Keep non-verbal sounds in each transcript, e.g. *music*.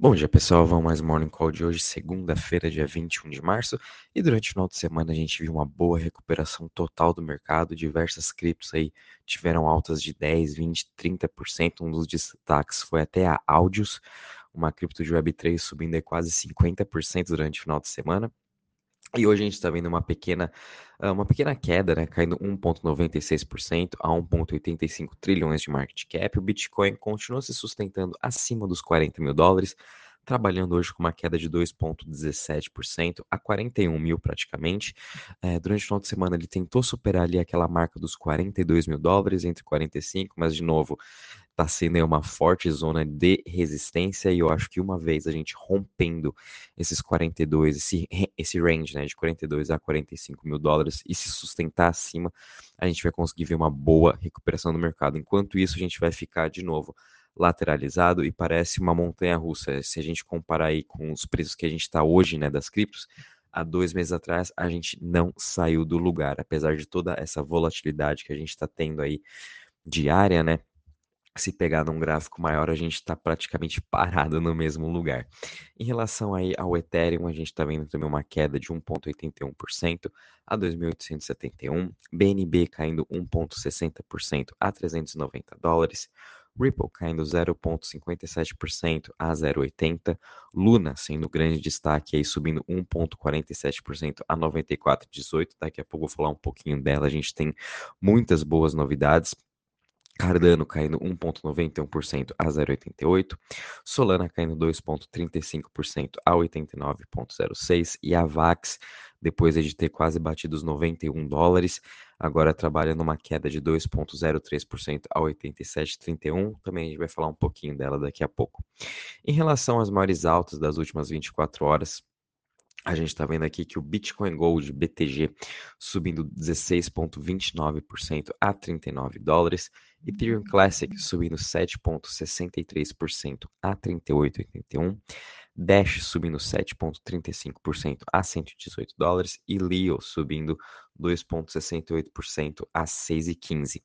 Bom dia, pessoal. Vamos mais Morning Call de hoje, segunda-feira, dia 21 de março. E durante o final de semana a gente viu uma boa recuperação total do mercado. Diversas criptos aí tiveram altas de 10, 20, 30%. Um dos destaques foi até a Audios, uma cripto de Web3 subindo quase 50% durante o final de semana. E hoje a gente está vendo uma pequena, ah, uma pequena queda, né, caindo 1,96% a 1,85 trilhões de market cap. O Bitcoin continua se sustentando acima dos 40 mil dólares, trabalhando hoje com uma queda de 2,17% a 41 mil praticamente. É, durante o final de semana ele tentou superar ali aquela marca dos 42 mil dólares, entre 45, mas de novo está sendo uma forte zona de resistência e eu acho que uma vez a gente rompendo esses 42, esse, esse range né, de 42 a 45 mil dólares e se sustentar acima, a gente vai conseguir ver uma boa recuperação do mercado. Enquanto isso, a gente vai ficar de novo lateralizado e parece uma montanha russa. Se a gente comparar aí com os preços que a gente está hoje né, das criptos, há dois meses atrás a gente não saiu do lugar, apesar de toda essa volatilidade que a gente está tendo aí diária, né? Se pegar num gráfico maior, a gente está praticamente *laughs* parado no mesmo lugar. Em relação aí ao Ethereum, a gente está vendo também uma queda de 1,81% a 2.871, BNB caindo 1,60% a 390 dólares, Ripple caindo 0,57% a 0,80%, Luna sendo grande destaque aí subindo 1,47% a 94,18%. Daqui a pouco vou falar um pouquinho dela, a gente tem muitas boas novidades. Cardano caindo 1,91% a 0,88%, Solana caindo 2,35% a 89,06% e a VAX, depois de ter quase batido os 91 dólares, agora trabalha numa queda de 2,03% a 87,31. Também a gente vai falar um pouquinho dela daqui a pouco. Em relação às maiores altas das últimas 24 horas, a gente está vendo aqui que o Bitcoin Gold BTG subindo 16,29% a 39 dólares, Ethereum Classic subindo 7,63% a 38,81, Dash subindo 7,35% a 118 dólares. E Leo subindo 2,68% a 6,15.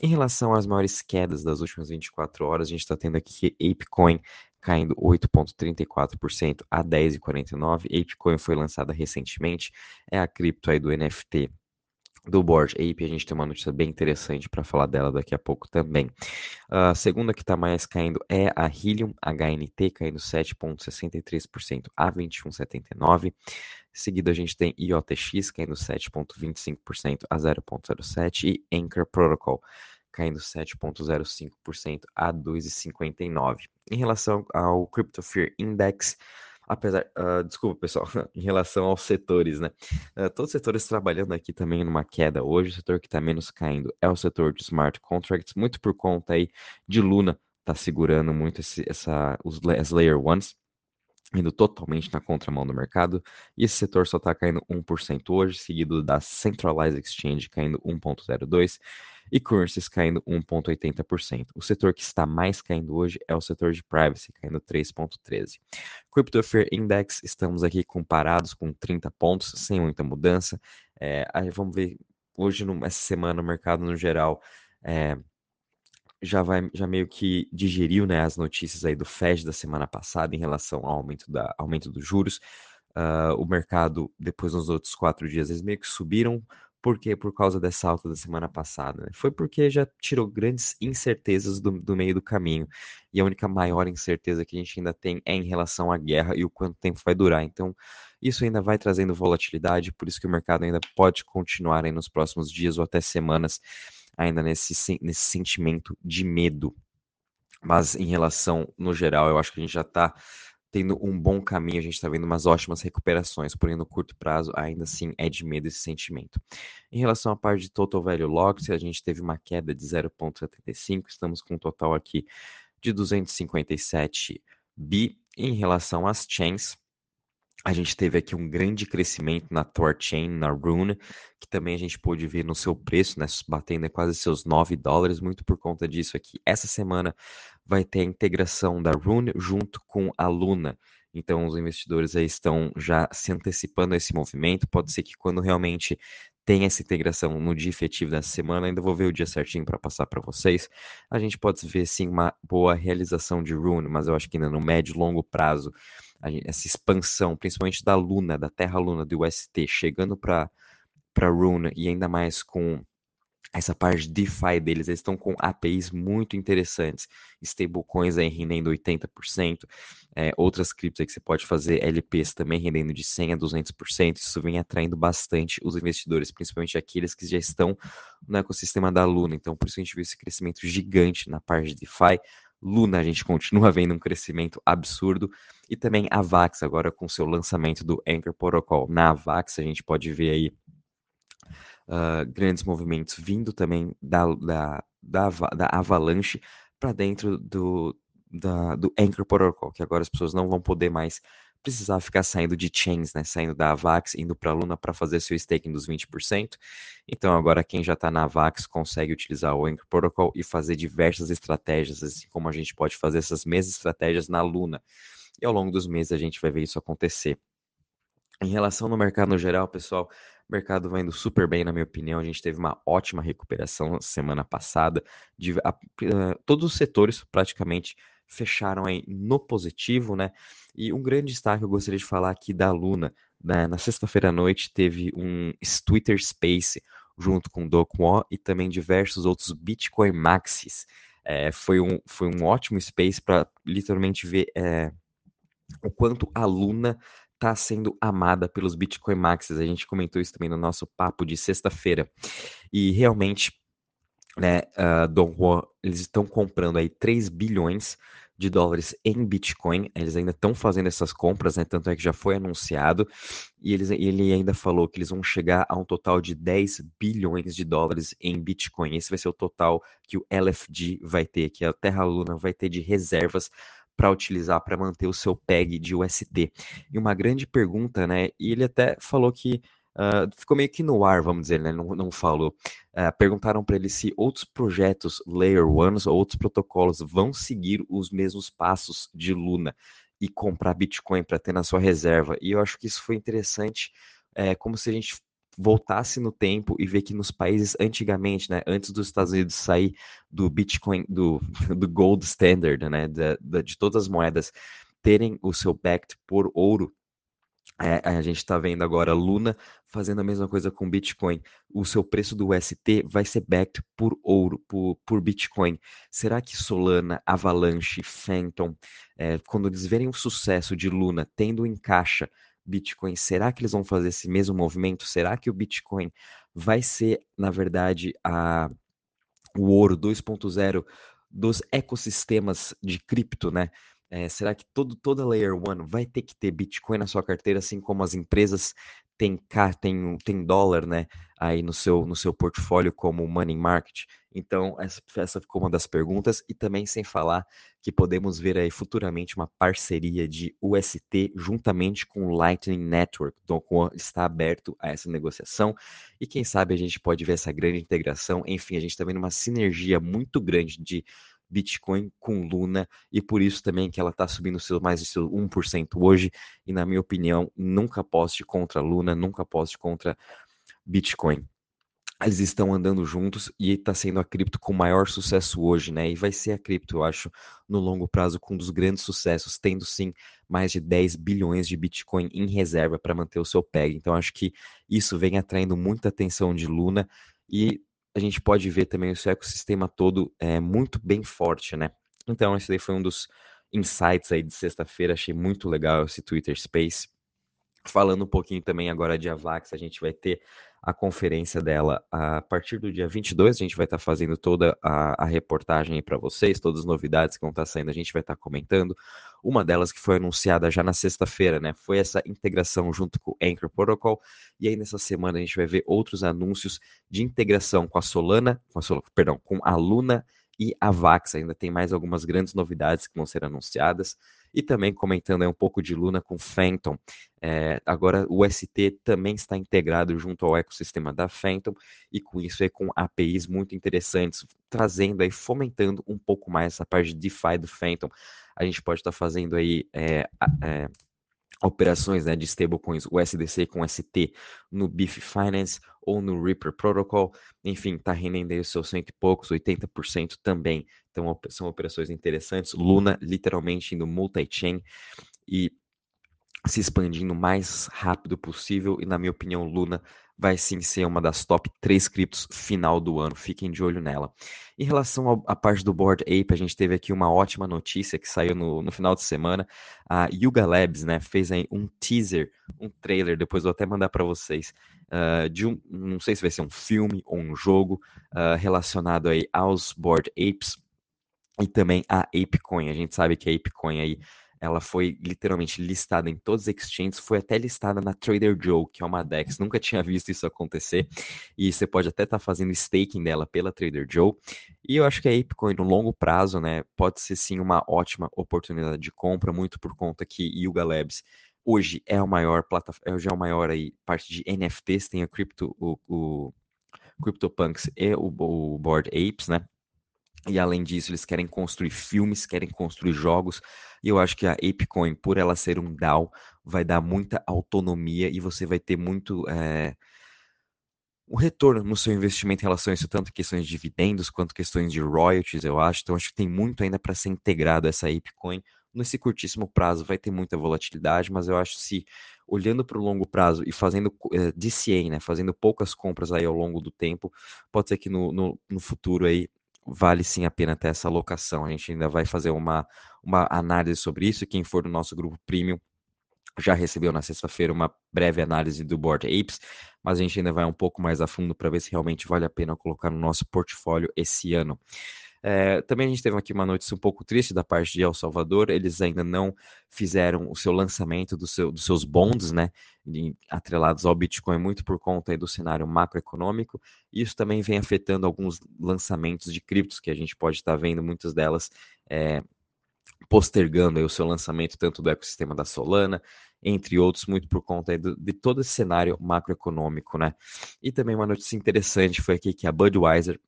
Em relação às maiores quedas das últimas 24 horas, a gente está tendo aqui ApeCoin caindo 8,34% a 10,49. ApeCoin foi lançada recentemente, é a cripto aí do NFT do Board Ape, a gente tem uma notícia bem interessante para falar dela daqui a pouco também. A segunda que está mais caindo é a Helium HNT, caindo 7,63% a 21,79%. Seguido a gente tem IOTX caindo 7,25% a 0,07% e Anchor Protocol caindo 7,05% a 2,59%. Em relação ao Crypto Fear Index, apesar, uh, desculpa pessoal, *laughs* em relação aos setores, né? Uh, todos os setores trabalhando aqui também numa queda hoje, o setor que está menos caindo é o setor de smart contracts, muito por conta aí de Luna tá segurando muito esse, essa, os, as layer ones, indo totalmente na contramão do mercado, e esse setor só está caindo 1% hoje, seguido da Centralized Exchange caindo 1,02%, e currencies caindo 1,80%. O setor que está mais caindo hoje é o setor de privacy, caindo 3,13%. Crypto Fear Index, estamos aqui comparados com 30 pontos, sem muita mudança. É, vamos ver, hoje, essa semana, o mercado no geral. É, já vai já meio que digeriu né, as notícias aí do Fed da semana passada em relação ao aumento, da, aumento dos juros. Uh, o mercado, depois nos outros quatro dias, eles meio que subiram por quê? Por causa dessa alta da semana passada. Né? Foi porque já tirou grandes incertezas do, do, meio do caminho. E a única maior incerteza que a gente ainda tem é em relação à guerra e o quanto tempo vai durar. Então, isso ainda vai trazendo volatilidade, por isso que o mercado ainda pode continuar aí nos próximos dias ou até semanas, ainda nesse, nesse sentimento de medo. Mas em relação, no geral, eu acho que a gente já está tendo um bom caminho, a gente está vendo umas ótimas recuperações, porém no curto prazo ainda assim é de medo esse sentimento. Em relação à parte de Total Value Locked, a gente teve uma queda de 0,75, estamos com um total aqui de 257 bi. Em relação às chains, a gente teve aqui um grande crescimento na Torchain, na Rune, que também a gente pôde ver no seu preço, né, batendo quase seus 9 dólares, muito por conta disso aqui. Essa semana vai ter a integração da Rune junto com a Luna. Então, os investidores aí estão já se antecipando a esse movimento. Pode ser que quando realmente tem essa integração no dia efetivo dessa semana. Ainda vou ver o dia certinho para passar para vocês. A gente pode ver sim uma boa realização de Rune, mas eu acho que ainda no médio e longo prazo, essa expansão, principalmente da Luna, da Terra Luna do UST, chegando para para Rune e ainda mais com essa parte de DeFi deles, eles estão com APIs muito interessantes, stablecoins aí rendendo 80%, é, outras criptos que você pode fazer, LPs também rendendo de 100% a 200%, isso vem atraindo bastante os investidores, principalmente aqueles que já estão no ecossistema da Luna, então por isso a gente viu esse crescimento gigante na parte de DeFi, Luna a gente *laughs* continua vendo um crescimento absurdo, e também a Vax agora com seu lançamento do Anchor Protocol. Na Vax a gente pode ver aí uh, grandes movimentos vindo também da, da, da, da Avalanche para dentro do, da, do Anchor Protocol, que agora as pessoas não vão poder mais precisar ficar saindo de chains, né, saindo da Avax, indo para a Luna para fazer seu staking dos 20%. Então agora quem já está na Avax consegue utilizar o Anchor Protocol e fazer diversas estratégias, assim como a gente pode fazer essas mesmas estratégias na Luna. E ao longo dos meses a gente vai ver isso acontecer. Em relação no mercado no geral, pessoal, o mercado vai indo super bem, na minha opinião. A gente teve uma ótima recuperação semana passada. De, a, a, todos os setores praticamente fecharam aí no positivo, né? E um grande destaque eu gostaria de falar aqui da Luna. Né? Na sexta-feira à noite teve um Twitter Space junto com o Dokuo e também diversos outros Bitcoin Maxis. É, foi, um, foi um ótimo space para literalmente ver é, o quanto a Luna está sendo amada pelos Bitcoin Maxes. A gente comentou isso também no nosso papo de sexta-feira. E realmente, né, uh, Don Juan, eles estão comprando aí 3 bilhões de dólares em Bitcoin. Eles ainda estão fazendo essas compras, né? Tanto é que já foi anunciado. E eles, ele ainda falou que eles vão chegar a um total de 10 bilhões de dólares em Bitcoin. Esse vai ser o total que o LFG vai ter, que a Terra Luna vai ter de reservas para utilizar para manter o seu PEG de UST. E uma grande pergunta, né? E ele até falou que uh, ficou meio que no ar, vamos dizer, né? Não, não falou. Uh, perguntaram para ele se outros projetos Layer Ones ou outros protocolos vão seguir os mesmos passos de Luna e comprar Bitcoin para ter na sua reserva. E eu acho que isso foi interessante, é, como se a gente voltasse no tempo e ver que nos países antigamente, né, antes dos Estados Unidos sair do Bitcoin, do, *laughs* do gold standard, né, de, de todas as moedas terem o seu backed por ouro, é, a gente está vendo agora Luna fazendo a mesma coisa com Bitcoin. O seu preço do UST vai ser backed por ouro, por, por Bitcoin. Será que Solana, Avalanche, Phantom, é, quando eles verem o sucesso de Luna tendo em caixa Bitcoin, será que eles vão fazer esse mesmo movimento? Será que o Bitcoin vai ser, na verdade, a, o ouro 2.0 dos ecossistemas de cripto, né? É, será que todo, toda Layer 1 vai ter que ter Bitcoin na sua carteira, assim como as empresas tem, tem, tem dólar, né, aí no seu, no seu portfólio como money market? Então, essa, ficou uma das perguntas, e também sem falar que podemos ver aí futuramente uma parceria de UST juntamente com o Lightning Network. Então, está aberto a essa negociação, e quem sabe a gente pode ver essa grande integração. Enfim, a gente está vendo uma sinergia muito grande de Bitcoin com Luna, e por isso também que ela está subindo seu, mais de seu 1% hoje, e na minha opinião, nunca aposte contra Luna, nunca aposte contra Bitcoin. Eles estão andando juntos e está sendo a cripto com maior sucesso hoje, né? E vai ser a cripto, eu acho, no longo prazo, com um dos grandes sucessos, tendo sim mais de 10 bilhões de Bitcoin em reserva para manter o seu PEG. Então, acho que isso vem atraindo muita atenção de Luna e a gente pode ver também seu ecossistema todo é muito bem forte, né? Então, esse daí foi um dos insights aí de sexta-feira, achei muito legal esse Twitter Space. Falando um pouquinho também agora de Avax, a gente vai ter a conferência dela a partir do dia 22. A gente vai estar tá fazendo toda a, a reportagem para vocês, todas as novidades que vão estar tá saindo, a gente vai estar tá comentando. Uma delas que foi anunciada já na sexta-feira, né? Foi essa integração junto com o Anchor Protocol. E aí nessa semana a gente vai ver outros anúncios de integração com a Solana, com a Solana, perdão, com a Luna e a Vax. Ainda tem mais algumas grandes novidades que vão ser anunciadas e também comentando um pouco de Luna com Phantom. É, agora o ST também está integrado junto ao ecossistema da Phantom e com isso é com APIs muito interessantes, trazendo aí, fomentando um pouco mais essa parte de DeFi do Phantom. A gente pode estar fazendo aí é, é, operações né, de stablecoins USDC com ST no Beef Finance ou no Reaper Protocol. Enfim, está rendendo aí os seus cento e poucos, 80% também. Então, são operações interessantes. Luna, literalmente, indo multi-chain e se expandindo o mais rápido possível. E, na minha opinião, Luna vai sim ser uma das top 3 criptos final do ano. Fiquem de olho nela. Em relação à parte do Board Ape, a gente teve aqui uma ótima notícia que saiu no, no final de semana. A Yuga Labs né, fez aí um teaser, um trailer, depois vou até mandar para vocês, uh, de um, não sei se vai ser um filme ou um jogo uh, relacionado aí aos Board Apes e também a ApeCoin. A gente sabe que a ApeCoin aí ela foi literalmente listada em todos os exchanges, foi até listada na Trader Joe, que é uma DEX. Nunca tinha visto isso acontecer. E você pode até estar tá fazendo staking dela pela Trader Joe. E eu acho que a ApeCoin, no longo prazo, né, pode ser sim uma ótima oportunidade de compra, muito por conta que Yuga Labs hoje é a maior plataforma, hoje é a maior aí, parte de NFTs, tem a Crypto, o, o CryptoPunks e o, o Board Apes, né? E além disso, eles querem construir filmes, querem construir jogos. E eu acho que a ApeCoin, por ela ser um DAO, vai dar muita autonomia e você vai ter muito é, um retorno no seu investimento em relação a isso, tanto questões de dividendos quanto questões de royalties, eu acho. Então, acho que tem muito ainda para ser integrado essa ApeCoin. Nesse curtíssimo prazo vai ter muita volatilidade, mas eu acho que se olhando para o longo prazo e fazendo é, DCA, né, fazendo poucas compras aí ao longo do tempo, pode ser que no, no, no futuro aí vale sim a pena ter essa alocação. A gente ainda vai fazer uma, uma análise sobre isso. Quem for do nosso grupo premium já recebeu na sexta-feira uma breve análise do Board Apes, mas a gente ainda vai um pouco mais a fundo para ver se realmente vale a pena colocar no nosso portfólio esse ano. É, também a gente teve aqui uma notícia um pouco triste da parte de El Salvador. Eles ainda não fizeram o seu lançamento do seu, dos seus bonds, né? atrelados ao Bitcoin, muito por conta do cenário macroeconômico. Isso também vem afetando alguns lançamentos de criptos que a gente pode estar vendo, muitas delas é, postergando o seu lançamento, tanto do ecossistema da Solana, entre outros, muito por conta do, de todo esse cenário macroeconômico, né? E também uma notícia interessante foi aqui que a Budweiser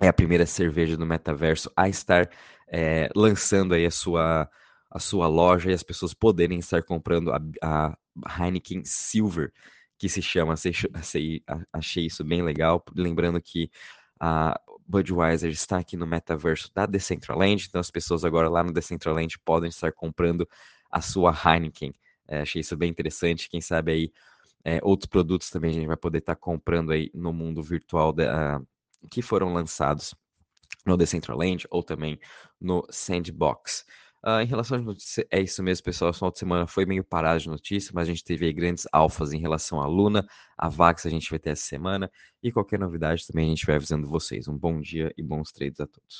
é a primeira cerveja do metaverso a estar é, lançando aí a sua, a sua loja e as pessoas poderem estar comprando a, a Heineken Silver, que se chama, achei, achei isso bem legal, lembrando que a Budweiser está aqui no metaverso da Decentraland, então as pessoas agora lá no Decentraland podem estar comprando a sua Heineken. É, achei isso bem interessante, quem sabe aí é, outros produtos também a gente vai poder estar comprando aí no mundo virtual da, que foram lançados no Decentraland ou também no Sandbox. Uh, em relação às notícias, é isso mesmo, pessoal. O final de semana foi meio parado de notícias, mas a gente teve grandes alfas em relação à Luna, a Vax a gente vai ter essa semana, e qualquer novidade também a gente vai avisando vocês. Um bom dia e bons trades a todos.